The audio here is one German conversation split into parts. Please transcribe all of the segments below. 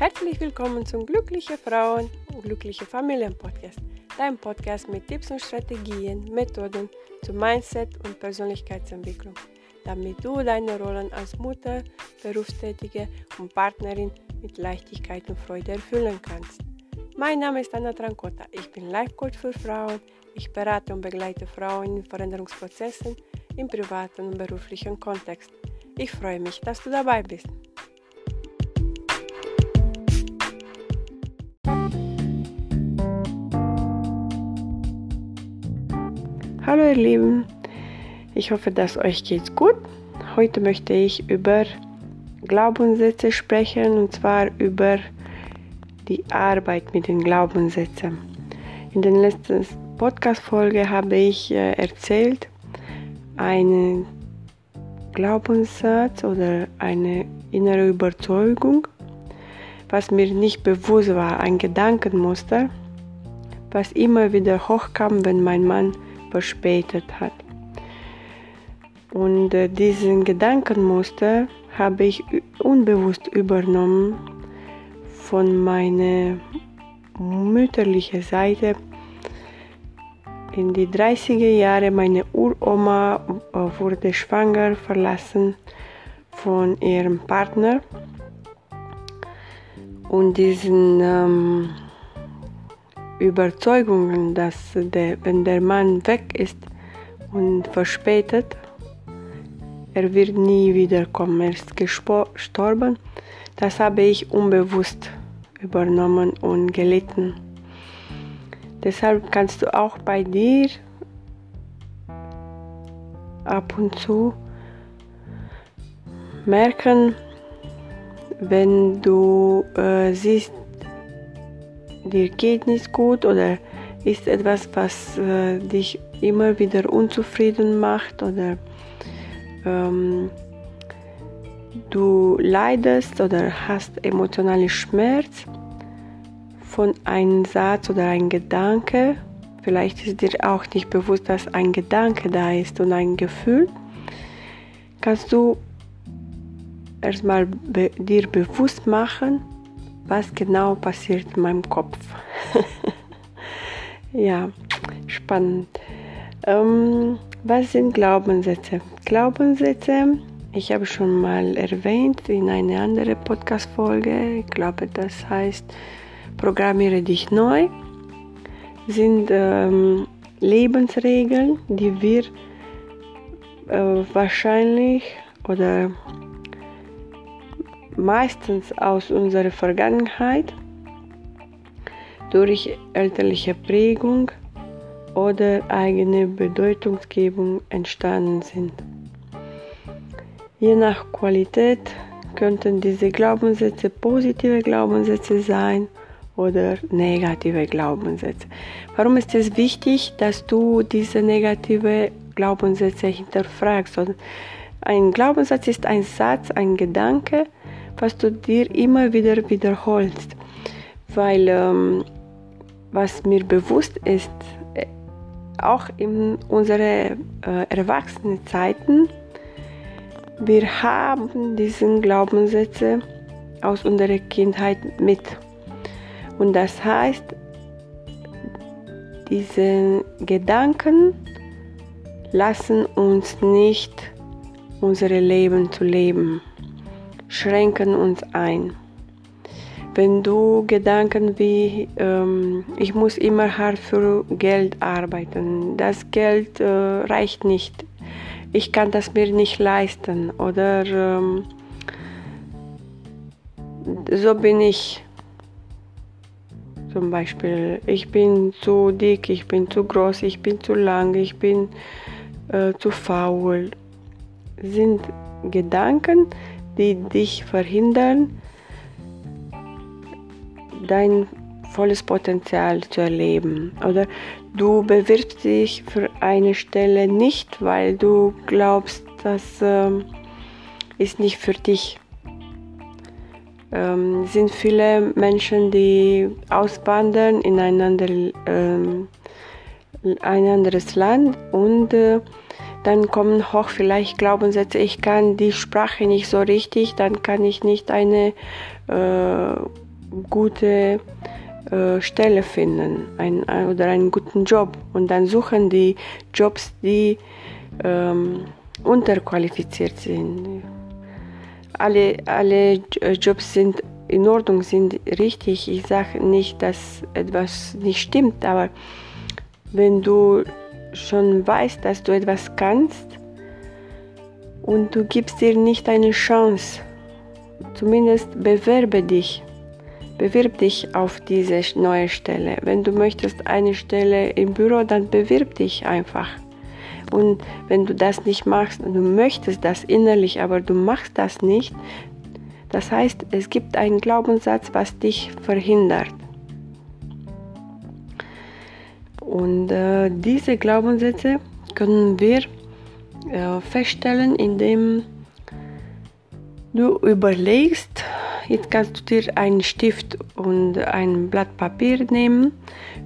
Herzlich willkommen zum Glückliche Frauen und Glückliche Familien Podcast, dein Podcast mit Tipps und Strategien, Methoden zum Mindset und Persönlichkeitsentwicklung, damit du deine Rollen als Mutter, Berufstätige und Partnerin mit Leichtigkeit und Freude erfüllen kannst. Mein Name ist Anna Trancota, ich bin Life Coach für Frauen, ich berate und begleite Frauen in Veränderungsprozessen im privaten und beruflichen Kontext. Ich freue mich, dass du dabei bist. Hallo ihr Lieben, ich hoffe, dass euch geht's gut. Heute möchte ich über Glaubenssätze sprechen und zwar über die Arbeit mit den Glaubenssätzen. In der letzten Podcast-Folge habe ich äh, erzählt, einen Glaubenssatz oder eine innere Überzeugung, was mir nicht bewusst war, ein Gedankenmuster, was immer wieder hochkam, wenn mein Mann verspätet hat. Und äh, diesen Gedankenmuster habe ich unbewusst übernommen von meiner mütterlichen Seite. In die 30er Jahre meine Uroma äh, wurde schwanger, verlassen von ihrem Partner. Und diesen ähm, Überzeugungen, dass der, wenn der Mann weg ist und verspätet, er wird nie wiederkommen, er ist gestorben, das habe ich unbewusst übernommen und gelitten. Deshalb kannst du auch bei dir ab und zu merken, wenn du äh, siehst, dir geht nicht gut oder ist etwas, was äh, dich immer wieder unzufrieden macht oder ähm, du leidest oder hast emotionalen Schmerz von einem Satz oder einem Gedanke, vielleicht ist dir auch nicht bewusst, dass ein Gedanke da ist und ein Gefühl, kannst du erstmal be dir bewusst machen, was genau passiert in meinem Kopf. ja, spannend. Ähm, was sind Glaubenssätze? Glaubenssätze, ich habe schon mal erwähnt in einer anderen Podcast-Folge, ich glaube, das heißt Programmiere dich neu, sind ähm, Lebensregeln, die wir äh, wahrscheinlich oder meistens aus unserer Vergangenheit durch elterliche Prägung oder eigene Bedeutungsgebung entstanden sind. Je nach Qualität könnten diese Glaubenssätze positive Glaubenssätze sein oder negative Glaubenssätze. Warum ist es wichtig, dass du diese negative Glaubenssätze hinterfragst? Ein Glaubenssatz ist ein Satz, ein Gedanke, was du dir immer wieder wiederholst. Weil ähm, was mir bewusst ist, äh, auch in unseren äh, erwachsenen Zeiten, wir haben diese Glaubenssätze aus unserer Kindheit mit. Und das heißt, diese Gedanken lassen uns nicht unser Leben zu leben schränken uns ein. Wenn du Gedanken wie ähm, ich muss immer hart für Geld arbeiten, das Geld äh, reicht nicht, ich kann das mir nicht leisten. Oder ähm, so bin ich. Zum Beispiel, ich bin zu dick, ich bin zu groß, ich bin zu lang, ich bin äh, zu faul, sind Gedanken, die dich verhindern, dein volles Potenzial zu erleben. Oder du bewirbst dich für eine Stelle nicht, weil du glaubst, das äh, ist nicht für dich. Ähm, sind viele Menschen, die auswandern in ein, andere, ähm, ein anderes Land und äh, dann kommen hoch vielleicht Glaubenssätze, ich kann die Sprache nicht so richtig, dann kann ich nicht eine äh, gute äh, Stelle finden ein, oder einen guten Job. Und dann suchen die Jobs, die ähm, unterqualifiziert sind. Alle, alle äh, Jobs sind in Ordnung, sind richtig. Ich sage nicht, dass etwas nicht stimmt, aber wenn du schon weißt, dass du etwas kannst und du gibst dir nicht eine Chance, zumindest bewerbe dich. Bewirb dich auf diese neue Stelle. Wenn du möchtest eine Stelle im Büro, dann bewirb dich einfach. Und wenn du das nicht machst du möchtest das innerlich, aber du machst das nicht, das heißt, es gibt einen Glaubenssatz, was dich verhindert. Und äh, diese Glaubenssätze können wir äh, feststellen, indem du überlegst, jetzt kannst du dir einen Stift und ein Blatt Papier nehmen,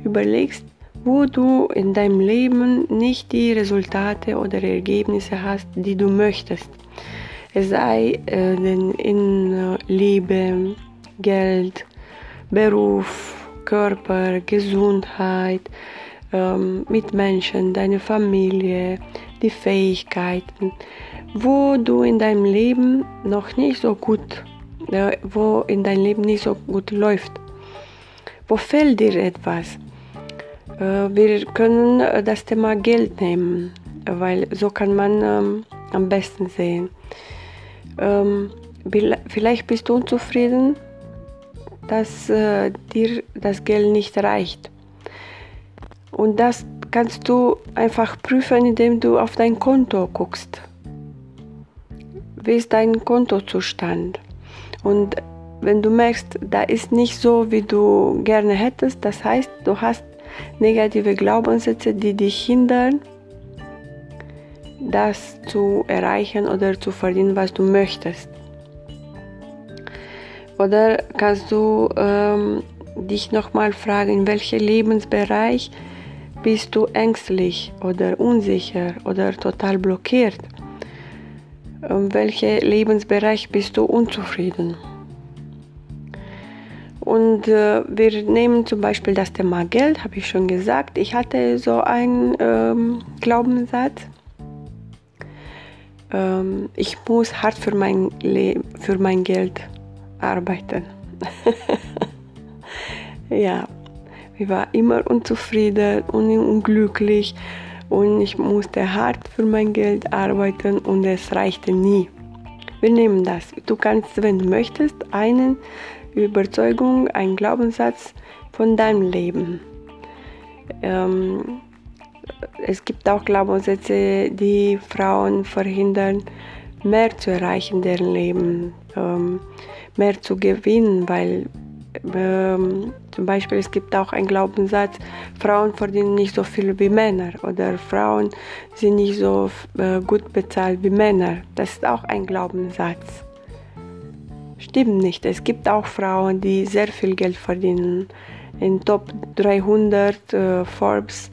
überlegst, wo du in deinem Leben nicht die Resultate oder Ergebnisse hast, die du möchtest. Es sei äh, in äh, Liebe, Geld, Beruf, Körper, Gesundheit, ähm, Mitmenschen, deine Familie, die Fähigkeiten, wo du in deinem Leben noch nicht so gut, äh, wo in deinem Leben nicht so gut läuft. Wo fehlt dir etwas? Äh, wir können äh, das Thema Geld nehmen, weil so kann man ähm, am besten sehen. Ähm, vielleicht bist du unzufrieden, dass äh, dir das Geld nicht reicht. Und das kannst du einfach prüfen, indem du auf dein Konto guckst. Wie ist dein Kontozustand? Und wenn du merkst, da ist nicht so, wie du gerne hättest, das heißt, du hast negative Glaubenssätze, die dich hindern, das zu erreichen oder zu verdienen, was du möchtest. Oder kannst du ähm, dich nochmal fragen, in welchem Lebensbereich bist du ängstlich oder unsicher oder total blockiert? In welchem Lebensbereich bist du unzufrieden? Und äh, wir nehmen zum Beispiel das Thema Geld, habe ich schon gesagt. Ich hatte so einen ähm, Glaubenssatz. Ähm, ich muss hart für mein, Le für mein Geld arbeiten. ja, ich war immer unzufrieden und unglücklich und ich musste hart für mein Geld arbeiten und es reichte nie. Wir nehmen das. Du kannst, wenn du möchtest, eine Überzeugung, einen Glaubenssatz von deinem Leben. Ähm, es gibt auch Glaubenssätze, die Frauen verhindern, mehr zu erreichen in deren Leben, ähm, mehr zu gewinnen, weil ähm, zum Beispiel es gibt auch einen Glaubenssatz, Frauen verdienen nicht so viel wie Männer oder Frauen sind nicht so äh, gut bezahlt wie Männer. Das ist auch ein Glaubenssatz. Stimmt nicht. Es gibt auch Frauen, die sehr viel Geld verdienen. In Top 300 äh, Forbes.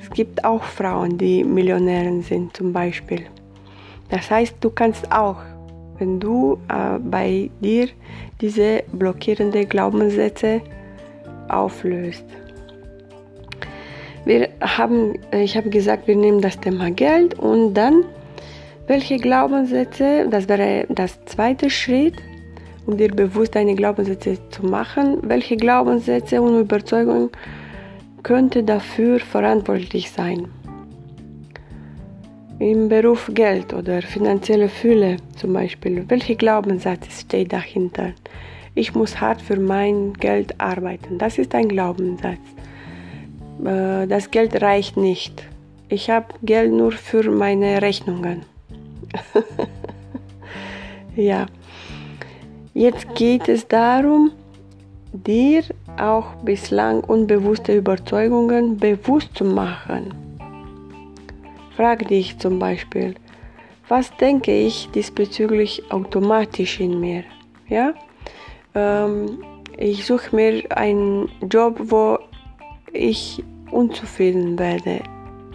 Es gibt auch Frauen, die Millionären sind zum Beispiel. Das heißt, du kannst auch wenn du äh, bei dir diese blockierenden Glaubenssätze auflöst. Wir haben, äh, ich habe gesagt, wir nehmen das Thema Geld und dann, welche Glaubenssätze, das wäre das zweite Schritt, um dir bewusst deine Glaubenssätze zu machen, welche Glaubenssätze und Überzeugungen könnte dafür verantwortlich sein im Beruf Geld oder finanzielle Fülle zum Beispiel. Welcher Glaubenssatz steht dahinter? Ich muss hart für mein Geld arbeiten. Das ist ein Glaubenssatz. Äh, das Geld reicht nicht. Ich habe Geld nur für meine Rechnungen. ja. Jetzt geht es darum, dir auch bislang unbewusste Überzeugungen bewusst zu machen Frag dich zum Beispiel, was denke ich diesbezüglich automatisch in mir? Ja? Ähm, ich suche mir einen Job, wo ich unzufrieden werde.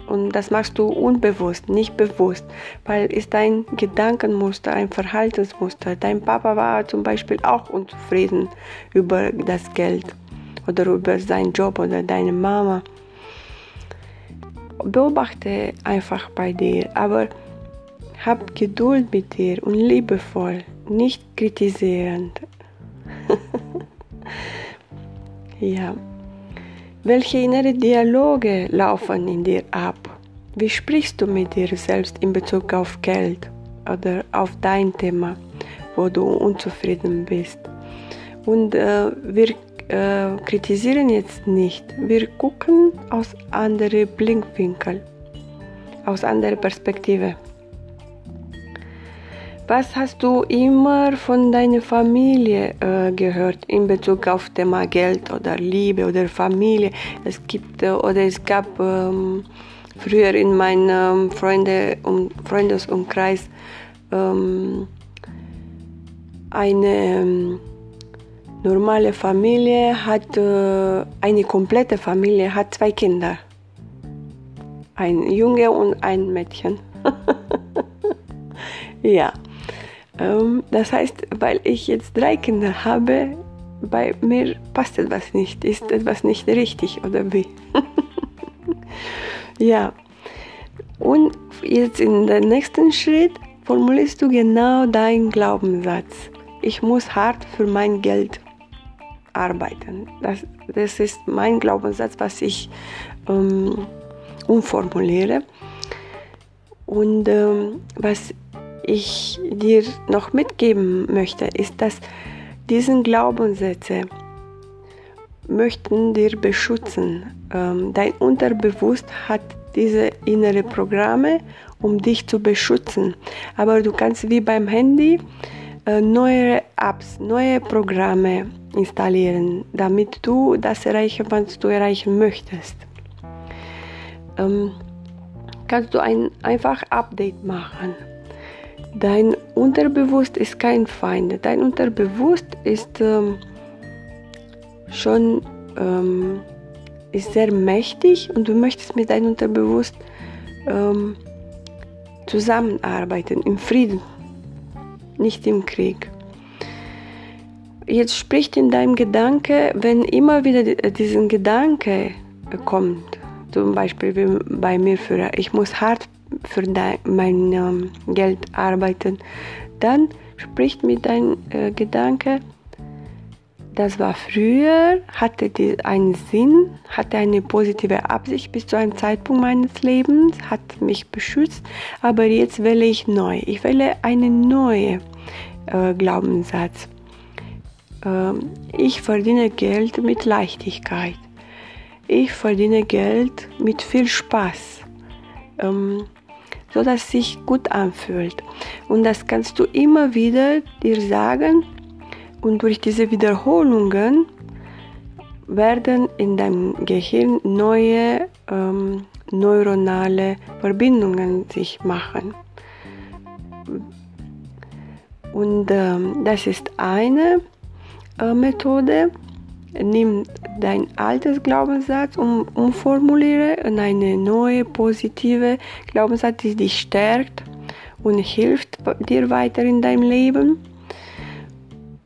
Und das machst du unbewusst, nicht bewusst, weil es dein Gedankenmuster, ein Verhaltensmuster. Dein Papa war zum Beispiel auch unzufrieden über das Geld oder über seinen Job oder deine Mama. Beobachte einfach bei dir, aber hab Geduld mit dir und liebevoll, nicht kritisierend. ja. Welche innere Dialoge laufen in dir ab? Wie sprichst du mit dir selbst in Bezug auf Geld oder auf dein Thema, wo du unzufrieden bist? Und äh, wir äh, kritisieren jetzt nicht, wir gucken aus anderen Blickwinkeln, aus anderer Perspektive. Was hast du immer von deiner Familie äh, gehört in Bezug auf Thema Geld oder Liebe oder Familie? Es gibt äh, oder es gab ähm, früher in meinem Freunde und Freundesumkreis ähm, eine ähm, normale Familie hat äh, eine komplette Familie hat zwei Kinder, ein Junge und ein Mädchen. ja. Ähm, das heißt, weil ich jetzt drei Kinder habe, bei mir passt etwas nicht, ist etwas nicht richtig oder wie? ja. Und jetzt in der nächsten Schritt formulierst du genau deinen Glaubenssatz. Ich muss hart für mein Geld arbeiten. Das, das ist mein Glaubenssatz, was ich ähm, umformuliere. Und ähm, was ich dir noch mitgeben möchte, ist, dass diesen Glaubenssätze möchten dir beschützen. Ähm, dein Unterbewusst hat diese innere Programme, um dich zu beschützen. Aber du kannst wie beim Handy äh, neue Apps, neue Programme installieren, damit du das erreichen, was du erreichen möchtest. Ähm, kannst du ein einfach Update machen Dein Unterbewusst ist kein Feind. Dein Unterbewusst ist ähm, schon ähm, ist sehr mächtig und du möchtest mit deinem Unterbewusst ähm, zusammenarbeiten, im Frieden, nicht im Krieg. Jetzt spricht in deinem Gedanke, wenn immer wieder diesen Gedanke kommt, zum Beispiel wie bei mir früher, ich muss hart für dein, mein ähm, Geld arbeiten, dann spricht mit deinem äh, Gedanke, das war früher, hatte die einen Sinn, hatte eine positive Absicht bis zu einem Zeitpunkt meines Lebens, hat mich beschützt, aber jetzt wähle ich neu. Ich wähle einen neuen äh, Glaubenssatz. Ähm, ich verdiene Geld mit Leichtigkeit. Ich verdiene Geld mit viel Spaß. Ähm, so dass sich gut anfühlt. Und das kannst du immer wieder dir sagen und durch diese Wiederholungen werden in deinem Gehirn neue ähm, neuronale Verbindungen sich machen. Und ähm, das ist eine Methode nimm dein altes Glaubenssatz und umformuliere in eine neue positive Glaubenssatz, die dich stärkt und hilft dir weiter in deinem Leben.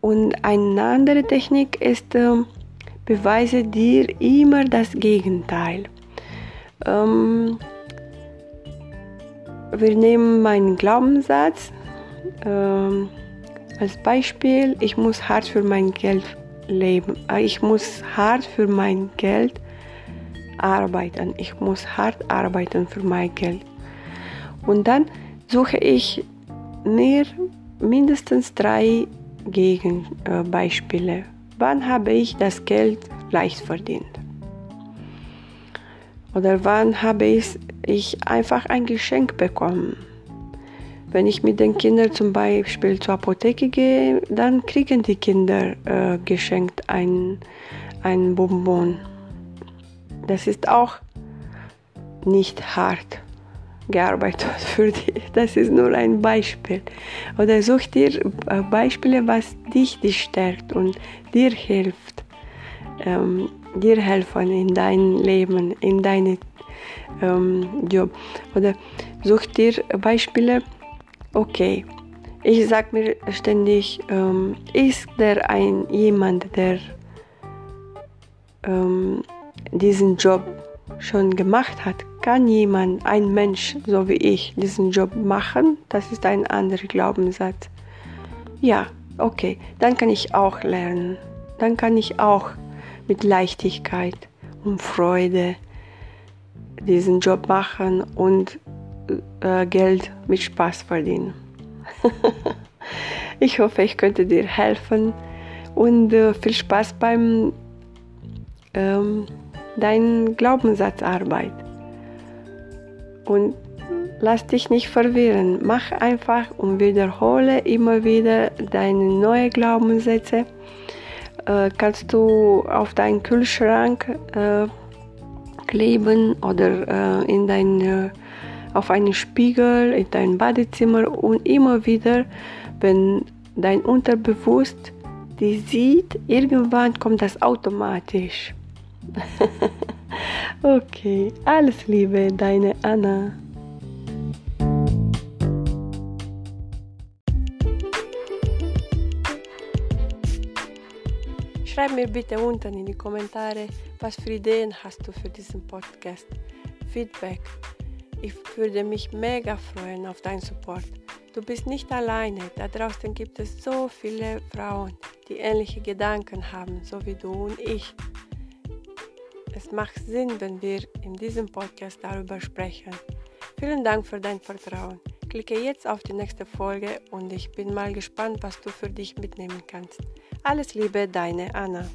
Und eine andere Technik ist, äh, beweise dir immer das Gegenteil. Ähm, wir nehmen meinen Glaubenssatz ähm, als Beispiel. Ich muss hart für mein Geld leben. Ah, ich muss hart für mein Geld arbeiten. Ich muss hart arbeiten für mein Geld. Und dann suche ich mir mindestens drei Gegenbeispiele. Wann habe ich das Geld leicht verdient? Oder wann habe ich, ich einfach ein Geschenk bekommen? Wenn ich mit den Kindern zum Beispiel zur Apotheke gehe, dann kriegen die Kinder äh, geschenkt ein, ein Bonbon. Das ist auch nicht hart gearbeitet für dich. Das ist nur ein Beispiel. Oder such dir äh, Beispiele, was dich, dich stärkt und dir hilft, ähm, dir helfen in deinem Leben, in deine ähm, Job. Oder such dir Beispiele. Okay, ich sag mir ständig, ähm, ist der ein jemand, der ähm, diesen Job schon gemacht hat? Kann jemand, ein Mensch so wie ich, diesen Job machen? Das ist ein anderer Glaubenssatz. Ja, okay, dann kann ich auch lernen. Dann kann ich auch mit Leichtigkeit und Freude diesen Job machen und äh, Geld mit Spaß verdienen. ich hoffe, ich könnte dir helfen und äh, viel Spaß beim ähm, deinen Glaubenssatzarbeit. Und lass dich nicht verwirren. Mach einfach und wiederhole immer wieder deine neuen Glaubenssätze. Äh, kannst du auf deinen Kühlschrank äh, kleben oder äh, in dein, auf einen Spiegel in dein Badezimmer und immer wieder, wenn dein Unterbewusst die sieht, irgendwann kommt das automatisch. okay, alles Liebe, deine Anna. Schreib mir bitte unten in die Kommentare, was für Ideen hast du für diesen Podcast. Feedback. Ich würde mich mega freuen auf deinen Support. Du bist nicht alleine. Da draußen gibt es so viele Frauen, die ähnliche Gedanken haben, so wie du und ich. Es macht Sinn, wenn wir in diesem Podcast darüber sprechen. Vielen Dank für dein Vertrauen. Klicke jetzt auf die nächste Folge und ich bin mal gespannt, was du für dich mitnehmen kannst. Alles Liebe, deine Anna.